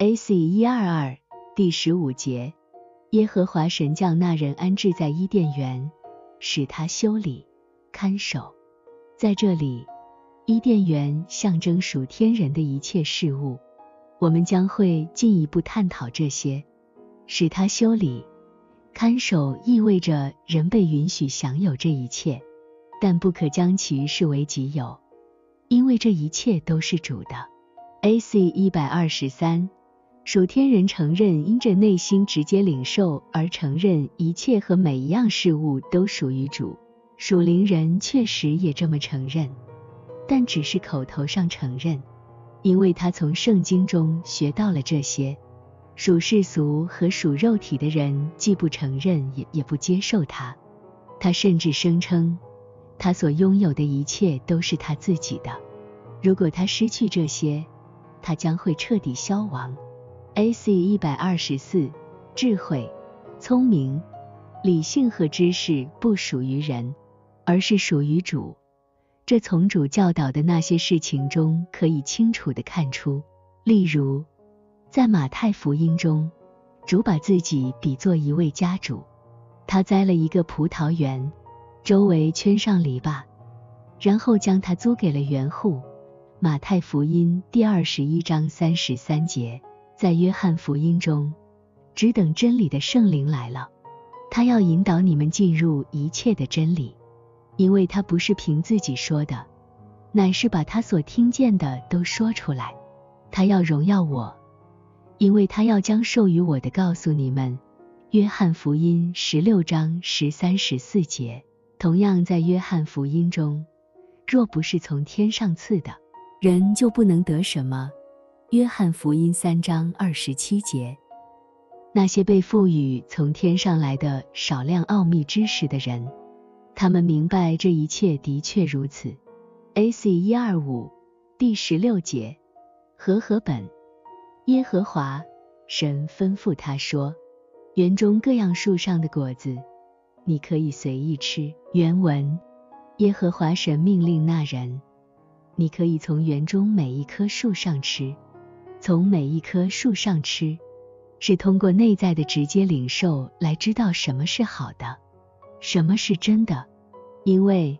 A.C. 一二二第十五节，耶和华神将那人安置在伊甸园，使他修理、看守。在这里，伊甸园象征属天人的一切事物。我们将会进一步探讨这些。使他修理、看守意味着人被允许享有这一切，但不可将其视为己有，因为这一切都是主的。A.C. 一百二十三，属天人承认因着内心直接领受而承认一切和每一样事物都属于主。属灵人确实也这么承认，但只是口头上承认，因为他从圣经中学到了这些。属世俗和属肉体的人既不承认也也不接受他，他甚至声称他所拥有的一切都是他自己的。如果他失去这些，他将会彻底消亡。A.C. 一百二十四，智慧、聪明、理性和知识不属于人，而是属于主。这从主教导的那些事情中可以清楚的看出，例如。在马太福音中，主把自己比作一位家主，他栽了一个葡萄园，周围圈上篱笆，然后将它租给了园户。马太福音第二十一章三十三节，在约翰福音中，只等真理的圣灵来了，他要引导你们进入一切的真理，因为他不是凭自己说的，乃是把他所听见的都说出来，他要荣耀我。因为他要将授予我的告诉你们，约翰福音十六章十三十四节。同样在约翰福音中，若不是从天上赐的，人就不能得什么。约翰福音三章二十七节。那些被赋予从天上来的少量奥秘知识的人，他们明白这一切的确如此。A.C. 一二五第十六节，和合本。耶和华神吩咐他说：“园中各样树上的果子，你可以随意吃。”原文：耶和华神命令那人：“你可以从园中每一棵树上吃，从每一棵树上吃，是通过内在的直接领受来知道什么是好的，什么是真的。因为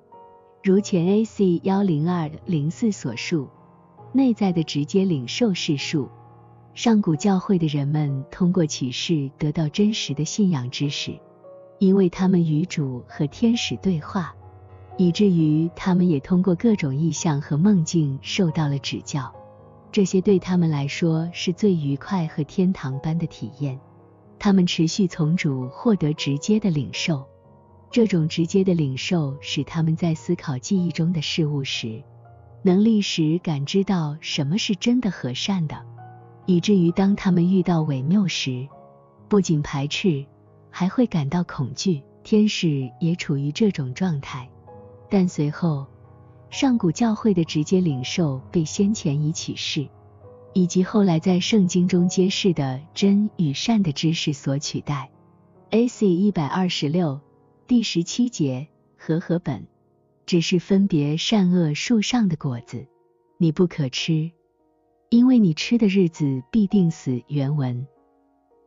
如前 A.C. 幺零二零四所述，内在的直接领受是树。”上古教会的人们通过启示得到真实的信仰知识，因为他们与主和天使对话，以至于他们也通过各种意象和梦境受到了指教。这些对他们来说是最愉快和天堂般的体验。他们持续从主获得直接的领受，这种直接的领受使他们在思考记忆中的事物时，能立时感知到什么是真的和善的。以至于当他们遇到伪谬时，不仅排斥，还会感到恐惧。天使也处于这种状态，但随后上古教会的直接领受被先前已启示，以及后来在圣经中揭示的真与善的知识所取代。A.C. 一百二十六第十七节和合本，只是分别善恶树上的果子，你不可吃。因为你吃的日子必定死。原文。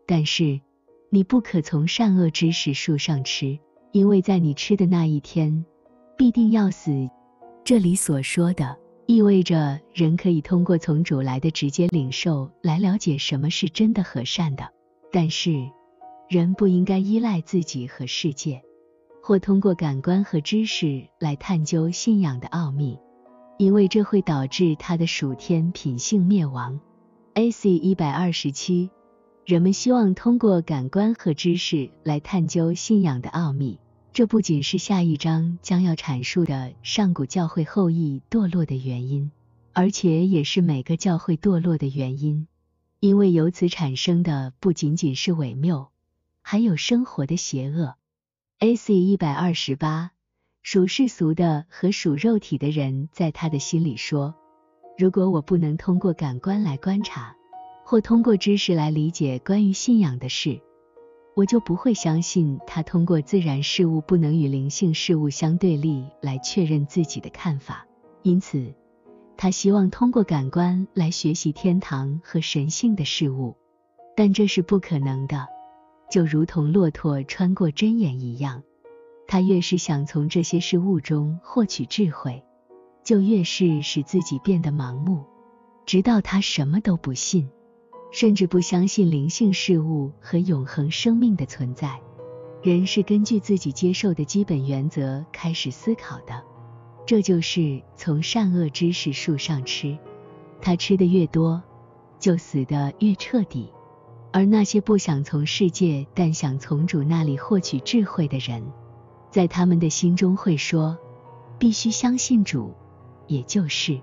但是你不可从善恶知识树上吃，因为在你吃的那一天必定要死。这里所说的意味着人可以通过从主来的直接领受来了解什么是真的和善的，但是人不应该依赖自己和世界，或通过感官和知识来探究信仰的奥秘。因为这会导致他的属天品性灭亡。A.C. 一百二十七，人们希望通过感官和知识来探究信仰的奥秘。这不仅是下一章将要阐述的上古教会后裔堕落的原因，而且也是每个教会堕落的原因。因为由此产生的不仅仅是伪谬，还有生活的邪恶。A.C. 一百二十八。属世俗的和属肉体的人，在他的心里说：“如果我不能通过感官来观察，或通过知识来理解关于信仰的事，我就不会相信他通过自然事物不能与灵性事物相对立来确认自己的看法。因此，他希望通过感官来学习天堂和神性的事物，但这是不可能的，就如同骆驼穿过针眼一样。他越是想从这些事物中获取智慧，就越是使自己变得盲目，直到他什么都不信，甚至不相信灵性事物和永恒生命的存在。人是根据自己接受的基本原则开始思考的。这就是从善恶知识树上吃，他吃的越多，就死得越彻底。而那些不想从世界，但想从主那里获取智慧的人，在他们的心中会说：必须相信主，也就是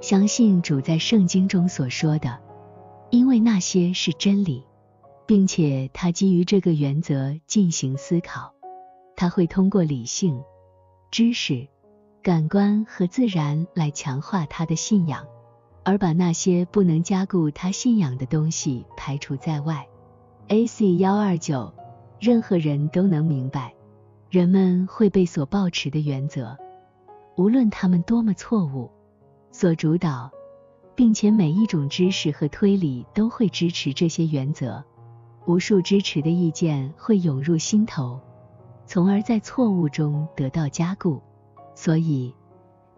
相信主在圣经中所说的，因为那些是真理，并且他基于这个原则进行思考。他会通过理性知识。感官和自然来强化他的信仰，而把那些不能加固他信仰的东西排除在外。A.C. 幺二九，任何人都能明白，人们会被所抱持的原则，无论他们多么错误，所主导，并且每一种知识和推理都会支持这些原则。无数支持的意见会涌入心头，从而在错误中得到加固。所以，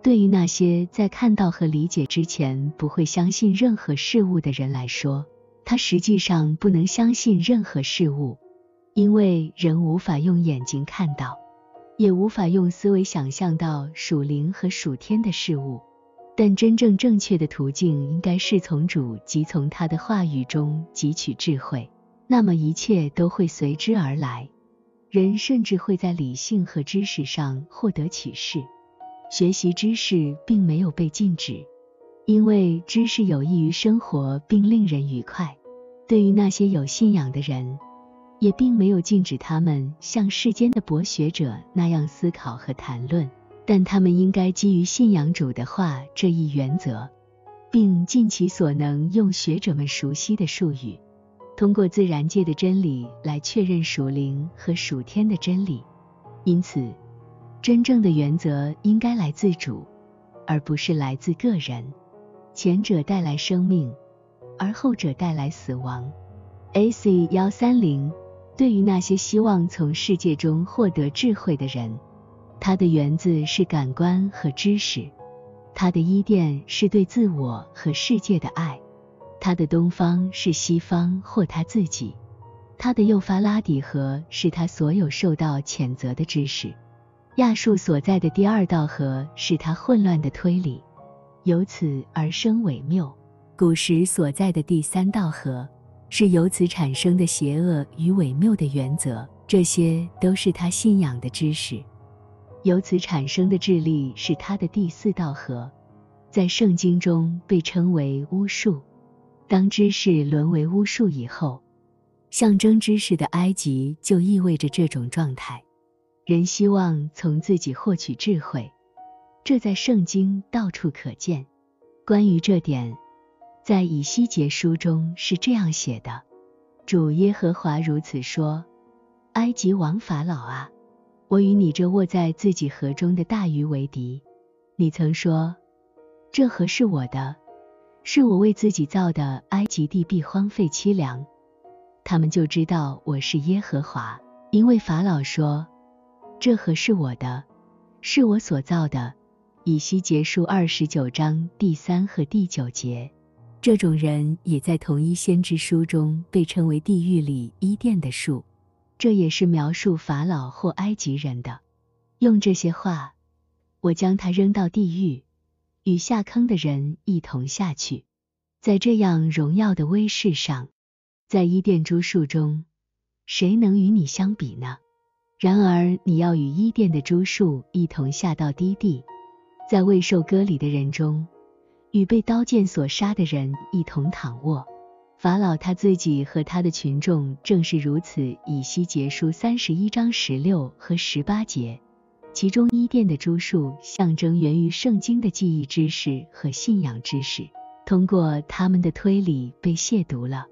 对于那些在看到和理解之前不会相信任何事物的人来说，他实际上不能相信任何事物，因为人无法用眼睛看到，也无法用思维想象到属灵和属天的事物。但真正正确的途径应该是从主及从他的话语中汲取智慧，那么一切都会随之而来。人甚至会在理性和知识上获得启示。学习知识并没有被禁止，因为知识有益于生活并令人愉快。对于那些有信仰的人，也并没有禁止他们像世间的博学者那样思考和谈论，但他们应该基于信仰主的话这一原则，并尽其所能用学者们熟悉的术语。通过自然界的真理来确认属灵和属天的真理，因此，真正的原则应该来自主，而不是来自个人。前者带来生命，而后者带来死亡。A.C. 幺三零，对于那些希望从世界中获得智慧的人，它的源自是感官和知识，它的伊甸是对自我和世界的爱。他的东方是西方或他自己，他的幼发拉底河是他所有受到谴责的知识，亚述所在的第二道河是他混乱的推理，由此而生伪谬；古时所在的第三道河是由此产生的邪恶与伪谬的原则，这些都是他信仰的知识，由此产生的智力是他的第四道河，在圣经中被称为巫术。当知识沦为巫术以后，象征知识的埃及就意味着这种状态。人希望从自己获取智慧，这在圣经到处可见。关于这点，在以西结书中是这样写的：主耶和华如此说：埃及王法老啊，我与你这卧在自己河中的大鱼为敌。你曾说，这河是我的。是我为自己造的，埃及地必荒废凄凉，他们就知道我是耶和华。因为法老说：“这河是我的，是我所造的。”以西结束二十九章第三和第九节。这种人也在同一先知书中被称为地狱里伊甸的树，这也是描述法老或埃及人的。用这些话，我将他扔到地狱。与下坑的人一同下去，在这样荣耀的威势上，在伊甸诸树中，谁能与你相比呢？然而你要与伊甸的诸树一同下到低地，在未受割礼的人中，与被刀剑所杀的人一同躺卧。法老他自己和他的群众正是如此。以西结书三十一章十六和十八节。其中伊甸的诸树象征源于圣经的记忆知识和信仰知识，通过他们的推理被亵渎了。